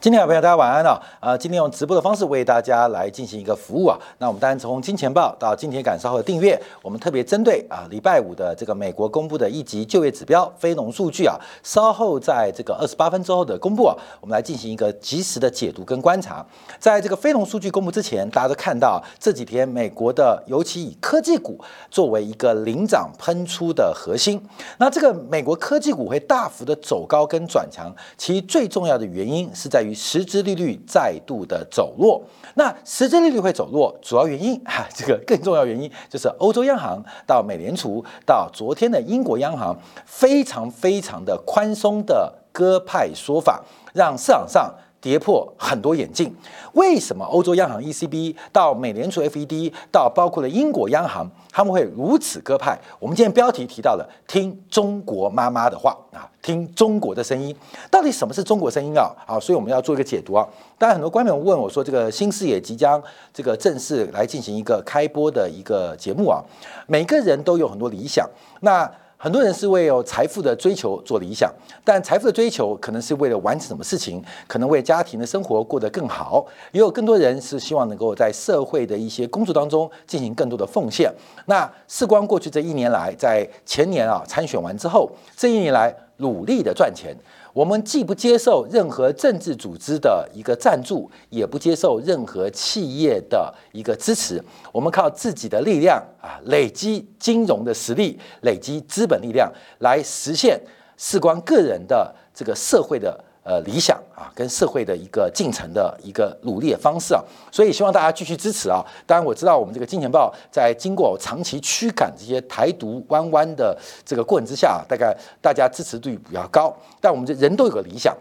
今天好朋友，大家晚安啊！呃，今天用直播的方式为大家来进行一个服务啊。那我们当然从金钱报到金钱感稍后订阅，我们特别针对啊礼拜五的这个美国公布的一级就业指标非农数据啊，稍后在这个二十八分之后的公布啊，我们来进行一个及时的解读跟观察。在这个非农数据公布之前，大家都看到这几天美国的尤其以科技股作为一个领涨喷出的核心。那这个美国科技股会大幅的走高跟转强，其最重要的原因是在于。实质利率再度的走弱，那实质利率会走弱，主要原因哈，这个更重要原因就是欧洲央行到美联储到昨天的英国央行非常非常的宽松的鸽派说法，让市场上。跌破很多眼镜，为什么欧洲央行 ECB 到美联储 FED 到包括了英国央行，他们会如此鸽派？我们今天标题提到了听中国妈妈的话啊，听中国的声音，到底什么是中国声音啊？好，所以我们要做一个解读啊。当然，很多观众问我说，这个新视野即将这个正式来进行一个开播的一个节目啊，每个人都有很多理想，那。很多人是为有财富的追求做理想，但财富的追求可能是为了完成什么事情，可能为家庭的生活过得更好。也有更多人是希望能够在社会的一些工作当中进行更多的奉献。那事关过去这一年来，在前年啊参选完之后，这一年来努力的赚钱。我们既不接受任何政治组织的一个赞助，也不接受任何企业的一个支持。我们靠自己的力量啊，累积金融的实力，累积资本力量，来实现事关个人的这个社会的。呃，理想啊，跟社会的一个进程的一个努力的方式啊，所以希望大家继续支持啊。当然，我知道我们这个金钱豹在经过长期驱赶这些台独弯弯的这个过程之下，大概大家支持度比较高。但我们这人都有个理想，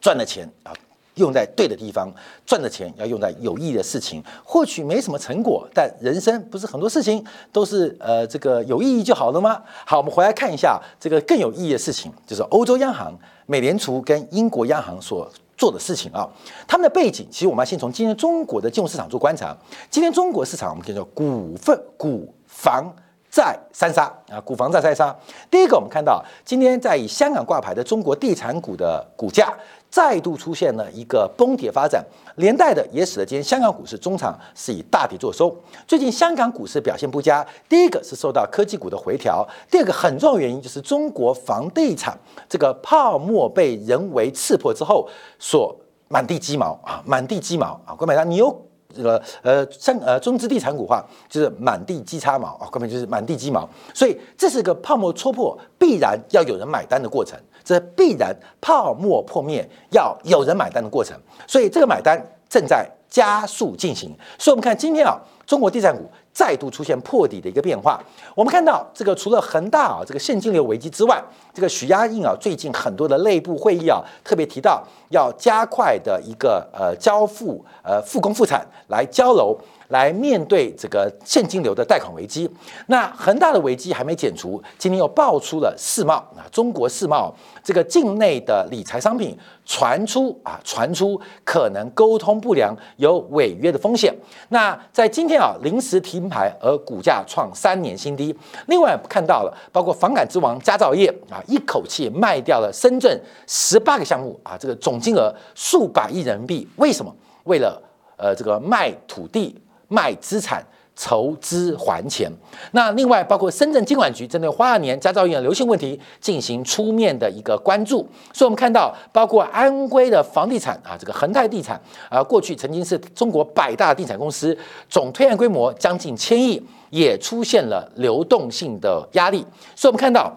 赚了钱啊。用在对的地方，赚的钱要用在有意义的事情。或许没什么成果，但人生不是很多事情都是呃这个有意义就好了吗？好，我们回来看一下这个更有意义的事情，就是欧洲央行、美联储跟英国央行所做的事情啊。他们的背景，其实我们要先从今天中国的金融市场做观察。今天中国市场我们可以说股份、股房。债三杀啊，股房债三杀。第一个，我们看到今天在以香港挂牌的中国地产股的股价再度出现了一个崩跌发展，连带的也使得今天香港股市中场是以大跌作收。最近香港股市表现不佳，第一个是受到科技股的回调，第二个很重要原因就是中国房地产这个泡沫被人为刺破之后所满地鸡毛啊，满地鸡毛啊，各位你有。这个呃，像呃中资地产股话，就是满地鸡叉毛啊，根本就是满地鸡毛，所以这是个泡沫戳破必然要有人买单的过程，这必然泡沫破灭要有人买单的过程，所以这个买单正在加速进行。所以我们看今天啊，中国地产股。再度出现破底的一个变化，我们看到这个除了恒大啊这个现金流危机之外，这个许家印啊最近很多的内部会议啊特别提到要加快的一个呃交付呃复工复产来交楼。来面对这个现金流的贷款危机，那恒大的危机还没解除，今天又爆出了世贸啊，中国世贸这个境内的理财商品传出啊，传出可能沟通不良，有违约的风险。那在今天啊，临时提牌而股价创三年新低。另外看到了，包括房产之王佳兆业啊，一口气卖掉了深圳十八个项目啊，这个总金额数百亿人民币。为什么？为了呃这个卖土地。卖资产筹资还钱。那另外包括深圳监管局针对花样年、佳兆业的流行问题进行出面的一个关注。所以我们看到，包括安徽的房地产啊，这个恒泰地产啊，过去曾经是中国百大地产公司，总推案规模将近千亿，也出现了流动性的压力。所以我们看到。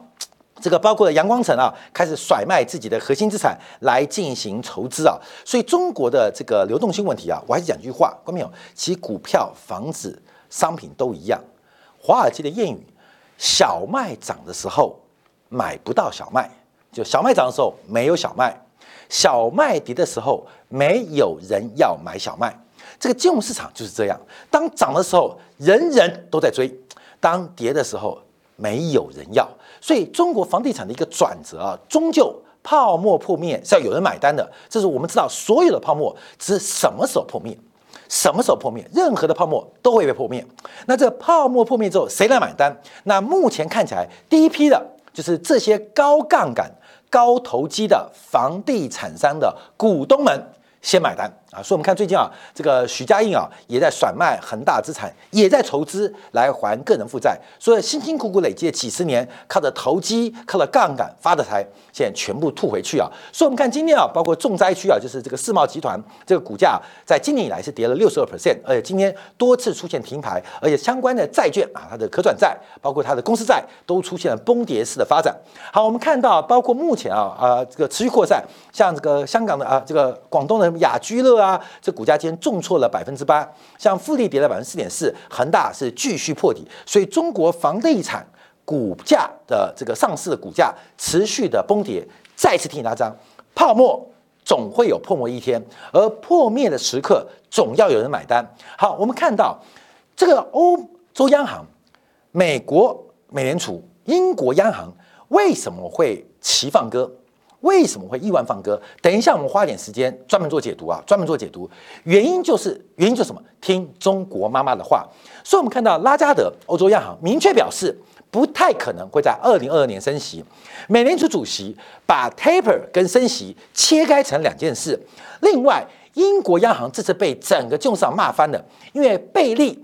这个包括了阳光城啊，开始甩卖自己的核心资产来进行筹资啊，所以中国的这个流动性问题啊，我还是讲句话，观众朋友，其股票、房子、商品都一样。华尔街的谚语：小麦涨的时候买不到小麦，就小麦涨的时候没有小麦；小麦跌的时候没有人要买小麦。这个金融市场就是这样，当涨的时候人人都在追，当跌的时候没有人要。所以，中国房地产的一个转折啊，终究泡沫破灭是要有人买单的。这是我们知道，所有的泡沫是什么时候破灭？什么时候破灭？任何的泡沫都会被破灭。那这泡沫破灭之后，谁来买单？那目前看起来，第一批的就是这些高杠杆、高投机的房地产商的股东们，先买单啊，所以我们看最近啊，这个许家印啊也在甩卖恒大资产，也在筹资来还个人负债，所以辛辛苦苦累积了几十年，靠着投机、靠着杠杆发的财，现在全部吐回去啊。所以我们看今天啊，包括重灾区啊，就是这个世贸集团这个股价，在今年以来是跌了六十二 percent，而且今天多次出现停牌，而且相关的债券啊，它的可转债，包括它的公司债，都出现了崩跌式的发展。好，我们看到包括目前啊啊这个持续扩散，像这个香港的啊这个广东的。雅居乐啊，这股价今天重挫了百分之八，像富力跌了百分之四点四，恒大是继续破底，所以中国房地产股价的这个上市的股价持续的崩跌，再次提醒大家，泡沫总会有破灭一天，而破灭的时刻总要有人买单。好，我们看到这个欧洲央行、美国美联储、英国央行为什么会齐放歌？为什么会亿万放歌？等一下，我们花点时间专门做解读啊，专门做解读。原因就是原因就是什么？听中国妈妈的话。所以，我们看到拉加德欧洲央行明确表示，不太可能会在二零二二年升息。美联储主席把 taper 跟升息切开成两件事。另外，英国央行这次被整个金融市场骂翻了，因为贝利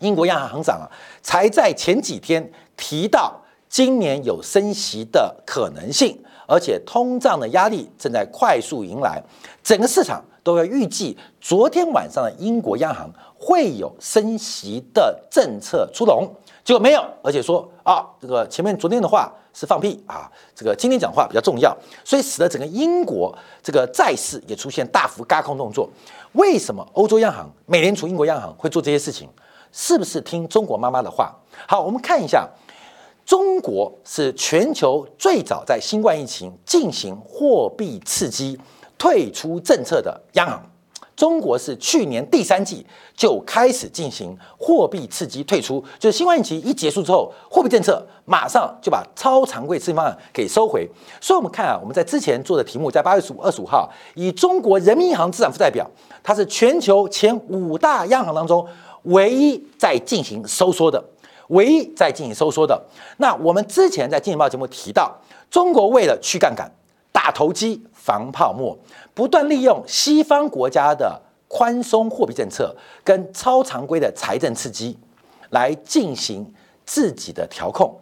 英国央行行长啊，才在前几天提到今年有升息的可能性。而且通胀的压力正在快速迎来，整个市场都要预计昨天晚上的英国央行会有升息的政策出笼，结果没有，而且说啊，这个前面昨天的话是放屁啊，这个今天讲话比较重要，所以使得整个英国这个债市也出现大幅轧空动作。为什么欧洲央行、美联储、英国央行会做这些事情？是不是听中国妈妈的话？好，我们看一下。中国是全球最早在新冠疫情进行货币刺激、退出政策的央行。中国是去年第三季就开始进行货币刺激退出，就是新冠疫情一结束之后，货币政策马上就把超常规刺激方案给收回。所以，我们看啊，我们在之前做的题目，在八月十五、二十五号，以中国人民银行资产负债表，它是全球前五大央行当中唯一在进行收缩的。唯一在进行收缩的，那我们之前在《经济报》节目提到，中国为了去杠杆、打投机、防泡沫，不断利用西方国家的宽松货币政策跟超常规的财政刺激，来进行自己的调控。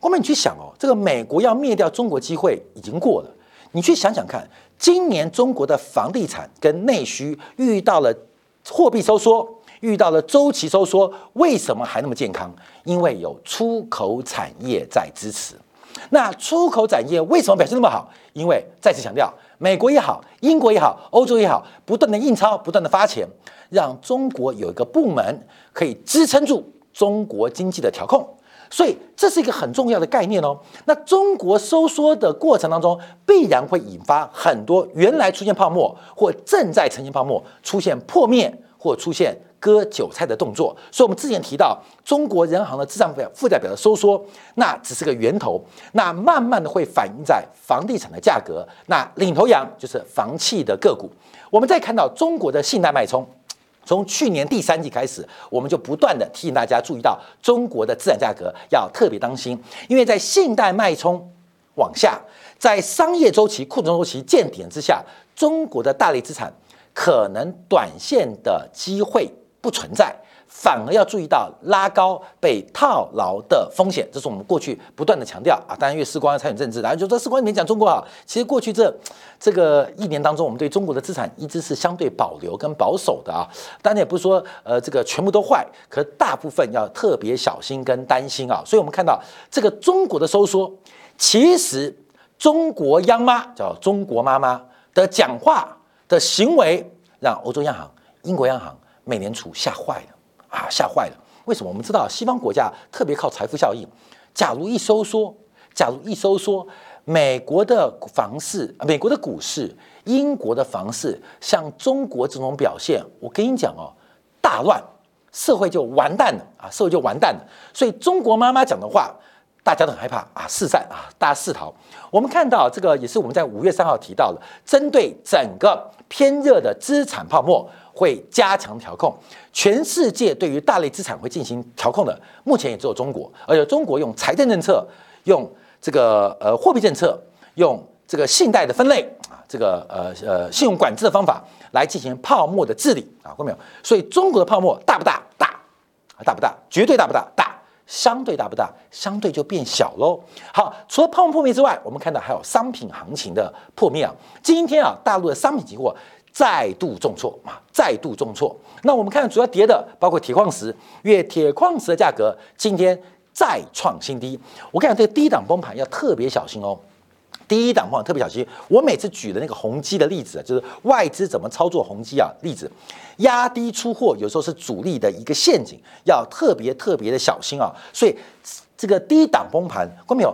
我们你去想哦，这个美国要灭掉中国机会已经过了，你去想想看，今年中国的房地产跟内需遇到了货币收缩。遇到了周期收缩，为什么还那么健康？因为有出口产业在支持。那出口产业为什么表现那么好？因为再次强调，美国也好，英国也好，欧洲也好，不断的印钞，不断的发钱，让中国有一个部门可以支撑住中国经济的调控。所以这是一个很重要的概念哦。那中国收缩的过程当中，必然会引发很多原来出现泡沫或正在呈现泡沫出现破灭或出现。割韭菜的动作，所以我们之前提到中国人行的资产表负债表的收缩，那只是个源头，那慢慢的会反映在房地产的价格，那领头羊就是房企的个股。我们再看到中国的信贷脉冲，从去年第三季开始，我们就不断的提醒大家注意到中国的资产价格要特别当心，因为在信贷脉冲往下，在商业周期、库存周期见顶之下，中国的大类资产可能短线的机会。不存在，反而要注意到拉高被套牢的风险，这是我们过去不断的强调啊。当然，因为时光参与政治，然后就说时光你讲中国好，其实过去这这个一年当中，我们对中国的资产一直是相对保留跟保守的啊。当然也不是说呃这个全部都坏，可大部分要特别小心跟担心啊。所以我们看到这个中国的收缩，其实中国央妈叫中国妈妈的讲话的行为，让欧洲央行、英国央行。美联储吓坏了啊，吓坏了！为什么？我们知道西方国家特别靠财富效应，假如一收缩，假如一收缩，美国的房市、美国的股市、英国的房市，像中国这种表现，我跟你讲哦，大乱，社会就完蛋了啊，社会就完蛋了。所以中国妈妈讲的话，大家都很害怕啊，四散啊，大家四逃。我们看到这个也是我们在五月三号提到的，针对整个偏热的资产泡沫。会加强调控，全世界对于大类资产会进行调控的，目前也只有中国，而且中国用财政政策、用这个呃货币政策、用这个信贷的分类啊，这个呃呃信用管制的方法来进行泡沫的治理啊，看到没有？所以中国的泡沫大不大？大，大不大？绝对大不大？大，相对大不大？相对就变小喽。好，除了泡沫破灭之外，我们看到还有商品行情的破灭啊。今天啊，大陆的商品期货再度重挫啊，再度重挫。那我们看主要跌的包括铁矿石，因为铁矿石的价格今天再创新低。我看这个低档崩盘要特别小心哦。第一档话特别小心，我每次举的那个宏基的例子，就是外资怎么操作宏基啊例子，压低出货有时候是主力的一个陷阱，要特别特别的小心啊。所以这个低档崩盘，观众朋友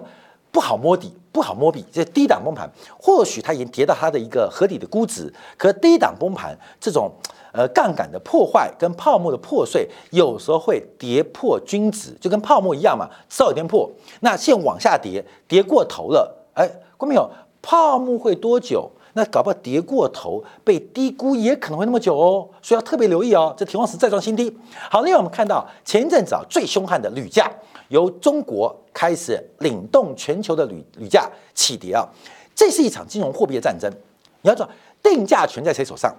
不好摸底，不好摸底。这低档崩盘，或许它已经跌到它的一个合理的估值，可低档崩盘这种呃杠杆的破坏跟泡沫的破碎，有时候会跌破均值，就跟泡沫一样嘛，迟早有天破。那现往下跌，跌过头了，哎。观众朋友，泡沫会多久？那搞不好跌过头，被低估也可能会那么久哦，所以要特别留意哦。这铁矿石再创新低。好，另外我们看到前一阵子啊最凶悍的铝价，由中国开始领动全球的铝铝价起跌啊，这是一场金融货币的战争。你要知道，定价权在谁手上？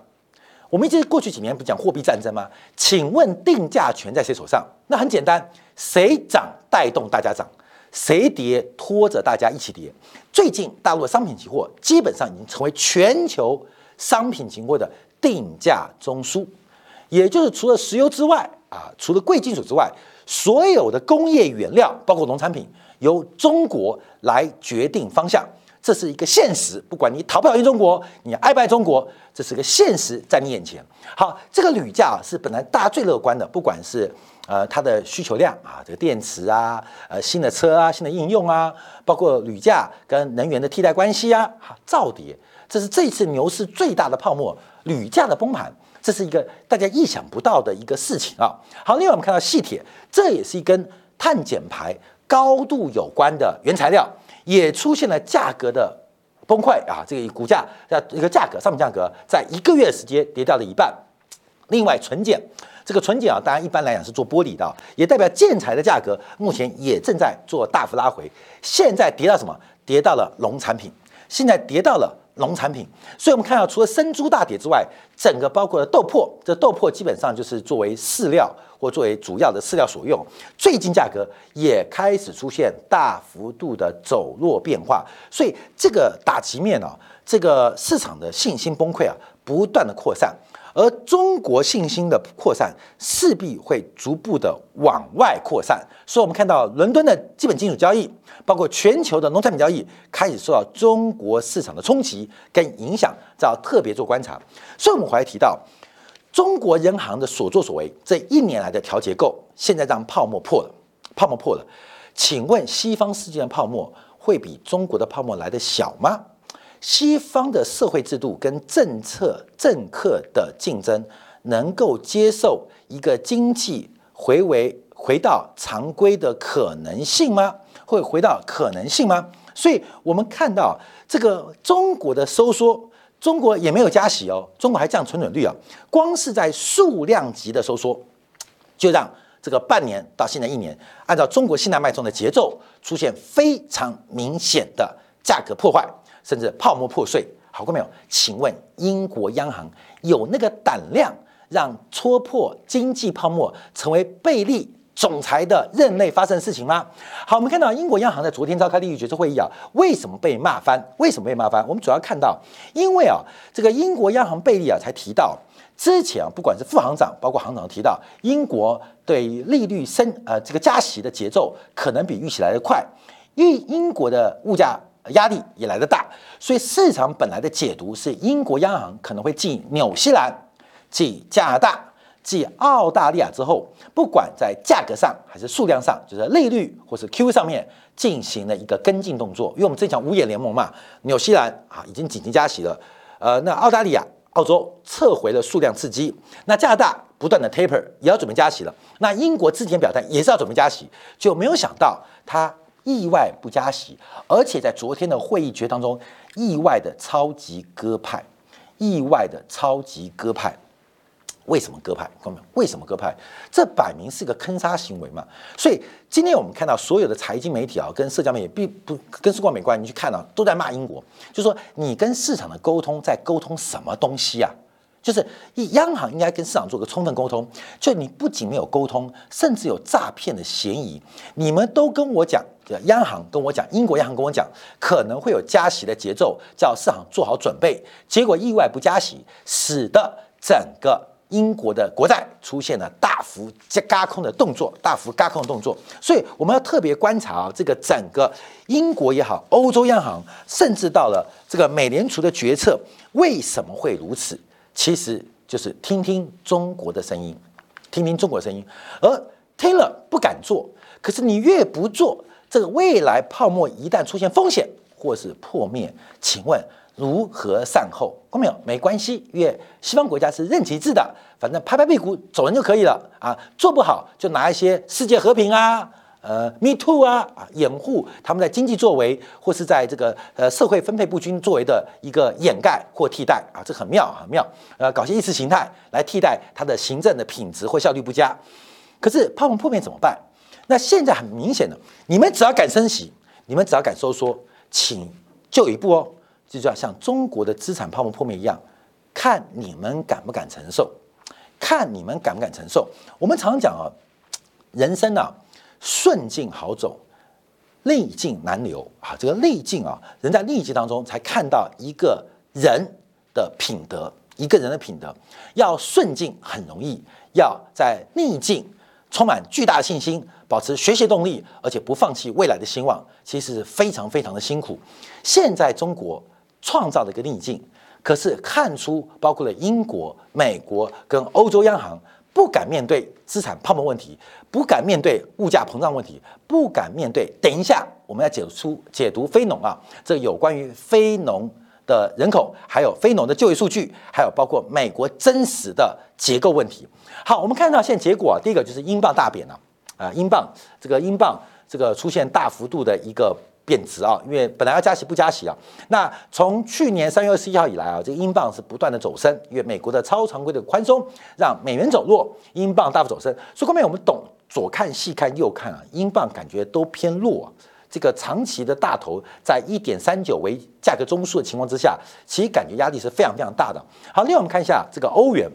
我们一直过去几年不讲货币战争吗？请问定价权在谁手上？那很简单，谁涨带动大家涨。谁跌拖着大家一起跌？最近大陆的商品期货基本上已经成为全球商品期货的定价中枢，也就是除了石油之外啊，除了贵金属之外，所有的工业原料，包括农产品，由中国来决定方向，这是一个现实。不管你讨不讨厌中国，你爱不爱中国，这是个现实在你眼前。好，这个铝价是本来大家最乐观的，不管是。呃，它的需求量啊，这个电池啊，呃，新的车啊，新的应用啊，包括铝价跟能源的替代关系啊，哈，造跌，这是这次牛市最大的泡沫，铝价的崩盘，这是一个大家意想不到的一个事情啊。好，另外我们看到细铁，这也是一根碳减排高度有关的原材料，也出现了价格的崩溃啊，这个股价在一个价格商品价格在一个月时间跌掉了一半。另外，纯碱。这个纯碱啊，当然一般来讲是做玻璃的，也代表建材的价格目前也正在做大幅拉回。现在跌到什么？跌到了农产品。现在跌到了农产品，所以我们看到除了生猪大跌之外，整个包括了豆粕，这豆粕基本上就是作为饲料或作为主要的饲料所用。最近价格也开始出现大幅度的走弱变化，所以这个打击面啊，这个市场的信心崩溃啊，不断的扩散。而中国信心的扩散势必会逐步的往外扩散，所以我们看到伦敦的基本金属交易，包括全球的农产品交易，开始受到中国市场的冲击跟影响，这要特别做观察。所以我们回来提到中国人行的所作所为，这一年来的调结构，现在让泡沫破了，泡沫破了。请问西方世界的泡沫会比中国的泡沫来的小吗？西方的社会制度跟政策政客的竞争，能够接受一个经济回为回到常规的可能性吗？会回到可能性吗？所以我们看到这个中国的收缩，中国也没有加息哦，中国还降存准率啊，光是在数量级的收缩，就让这个半年到现在一年，按照中国信贷脉冲的节奏，出现非常明显的价格破坏。甚至泡沫破碎，好过没有？请问英国央行有那个胆量让戳破经济泡沫成为贝利总裁的任内发生的事情吗？好，我们看到英国央行在昨天召开利率决策会议啊，为什么被骂翻？为什么被骂翻？我们主要看到，因为啊，这个英国央行贝利啊，才提到之前啊，不管是副行长，包括行长提到，英国对利率升呃这个加息的节奏可能比预期来的快，因为英国的物价。压力也来得大，所以市场本来的解读是英国央行可能会继纽西兰、继加拿大、继澳大利亚之后，不管在价格上还是数量上，就是利率或是 Q 上面进行了一个跟进动作。因为我们正讲五眼联盟嘛，纽西兰啊已经紧急加息了，呃，那澳大利亚、澳洲撤回了数量刺激，那加拿大不断的 taper 也要准备加息了，那英国之前表态也是要准备加息，就没有想到它。意外不加息，而且在昨天的会议决当中，意外的超级鸽派，意外的超级鸽派。为什么鸽派？各位，为什么鸽派？这摆明是个坑杀行为嘛。所以今天我们看到所有的财经媒体啊，跟社交媒体并不跟世光没关，你去看啊，都在骂英国，就说你跟市场的沟通在沟通什么东西啊？就是一央行应该跟市场做个充分沟通，就你不仅没有沟通，甚至有诈骗的嫌疑。你们都跟我讲，央行跟我讲，英国央行跟我讲，可能会有加息的节奏，叫市场做好准备。结果意外不加息，使得整个英国的国债出现了大幅加嘎空的动作，大幅加空的动作。所以我们要特别观察啊，这个整个英国也好，欧洲央行，甚至到了这个美联储的决策，为什么会如此？其实就是听听中国的声音，听听中国声音，而听了不敢做。可是你越不做，这个未来泡沫一旦出现风险或是破灭，请问如何善后？没有？没关系，因为西方国家是任其自的，反正拍拍屁股走人就可以了啊。做不好就拿一些世界和平啊。呃，Me Too 啊啊，掩护他们在经济作为或是在这个呃社会分配不均作为的一个掩盖或替代啊，这很妙很妙。呃，搞些意识形态来替代它的行政的品质或效率不佳。可是泡沫破灭怎么办？那现在很明显的，你们只要敢升息，你们只要敢收缩，请就一步哦，就要像中国的资产泡沫破灭一样，看你们敢不敢承受，看你们敢不敢承受。我们常讲啊，人生啊。顺境好走，逆境难留啊！这个逆境啊，人在逆境当中才看到一个人的品德，一个人的品德。要顺境很容易，要在逆境充满巨大的信心，保持学习动力，而且不放弃未来的希望，其实非常非常的辛苦。现在中国创造了一个逆境，可是看出包括了英国、美国跟欧洲央行。不敢面对资产泡沫问题，不敢面对物价膨胀问题，不敢面对。等一下，我们要解出解读非农啊，这有关于非农的人口，还有非农的就业数据，还有包括美国真实的结构问题。好，我们看到现在结果啊，第一个就是英镑大贬了啊，英镑这个英镑这个出现大幅度的一个。贬值啊，因为本来要加息不加息啊。那从去年三月二十一号以来啊，这个英镑是不断的走升，因为美国的超常规的宽松让美元走弱，英镑大幅走升。所以后面我们懂左看细看右看啊，英镑感觉都偏弱啊。这个长期的大头在一点三九为价格中枢的情况之下，其实感觉压力是非常非常大的。好，另外我们看一下这个欧元。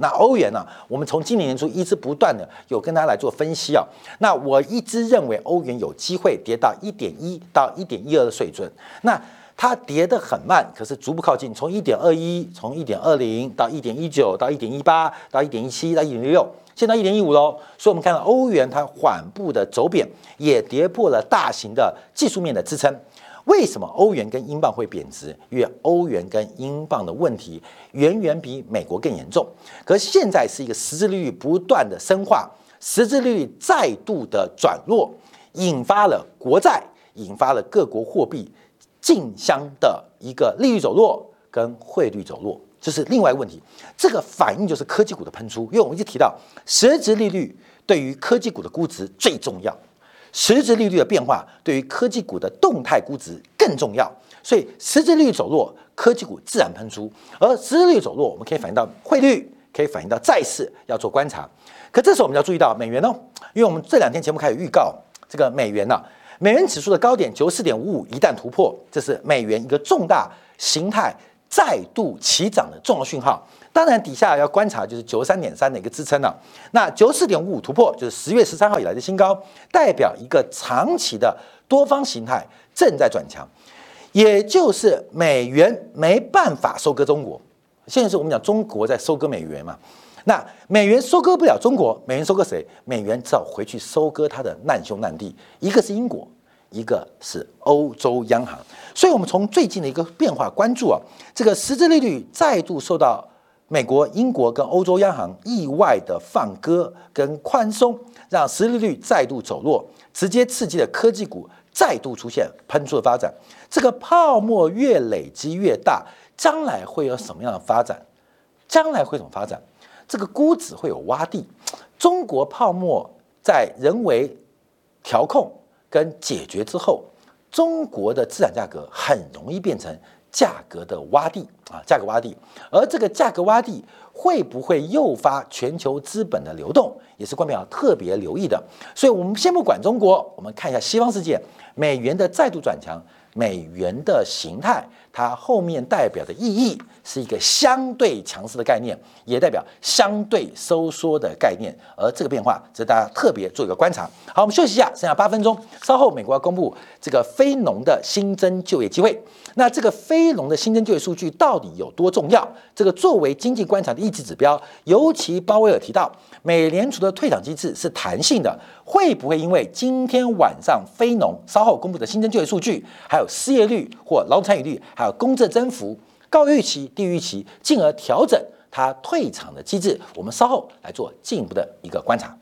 那欧元呢？我们从今年年初一直不断的有跟大家来做分析啊。那我一直认为欧元有机会跌到一点一到一点一二的水准。那它跌得很慢，可是逐步靠近，从一点二一，从一点二零到一点一九，到一点一八，到一点一七，到一点六，现在一点一五喽。所以，我们看到欧元它缓步的走贬，也跌破了大型的技术面的支撑。为什么欧元跟英镑会贬值？因为欧元跟英镑的问题远远比美国更严重。可现在是一个实质利率不断的深化，实质利率再度的转弱，引发了国债，引发了各国货币竞相的一个利率走弱跟汇率走弱，这是另外一个问题。这个反应就是科技股的喷出，因为我们一直提到实质利率对于科技股的估值最重要。实质利率的变化对于科技股的动态估值更重要，所以实质利率走弱，科技股自然喷出；而实质利率走弱，我们可以反映到汇率，可以反映到债市，要做观察。可这时候我们要注意到美元哦，因为我们这两天节目开始预告这个美元呢，美元指数的高点九四点五五一旦突破，这是美元一个重大形态再度起涨的重要讯号。当然，底下要观察就是九十三点三的一个支撑了。那九十四点五五突破，就是十月十三号以来的新高，代表一个长期的多方形态正在转强，也就是美元没办法收割中国。现在是我们讲中国在收割美元嘛？那美元收割不了中国，美元收割谁？美元只好回去收割它的难兄难弟，一个是英国，一个是欧洲央行。所以，我们从最近的一个变化关注啊，这个实质利率再度受到。美国、英国跟欧洲央行意外的放鸽跟宽松，让实利率再度走弱，直接刺激了科技股再度出现喷出的发展。这个泡沫越累积越大，将来会有什么样的发展？将来会怎么发展？这个估值会有洼地。中国泡沫在人为调控跟解决之后，中国的资产价格很容易变成价格的洼地啊，价格洼地，而这个价格洼地会不会诱发全球资本的流动，也是官媒要特别留意的。所以，我们先不管中国，我们看一下西方世界，美元的再度转强，美元的形态，它后面代表的意义是一个相对强势的概念，也代表相对收缩的概念。而这个变化，值得大家特别做一个观察。好，我们休息一下，剩下八分钟，稍后美国要公布这个非农的新增就业机会。那这个非农的新增就业数据到底有多重要？这个作为经济观察的一级指标，尤其鲍威尔提到，美联储的退场机制是弹性的，会不会因为今天晚上非农稍后公布的新增就业数据，还有失业率或劳动参与率，还有公正增幅高预期、低预期，进而调整它退场的机制？我们稍后来做进一步的一个观察。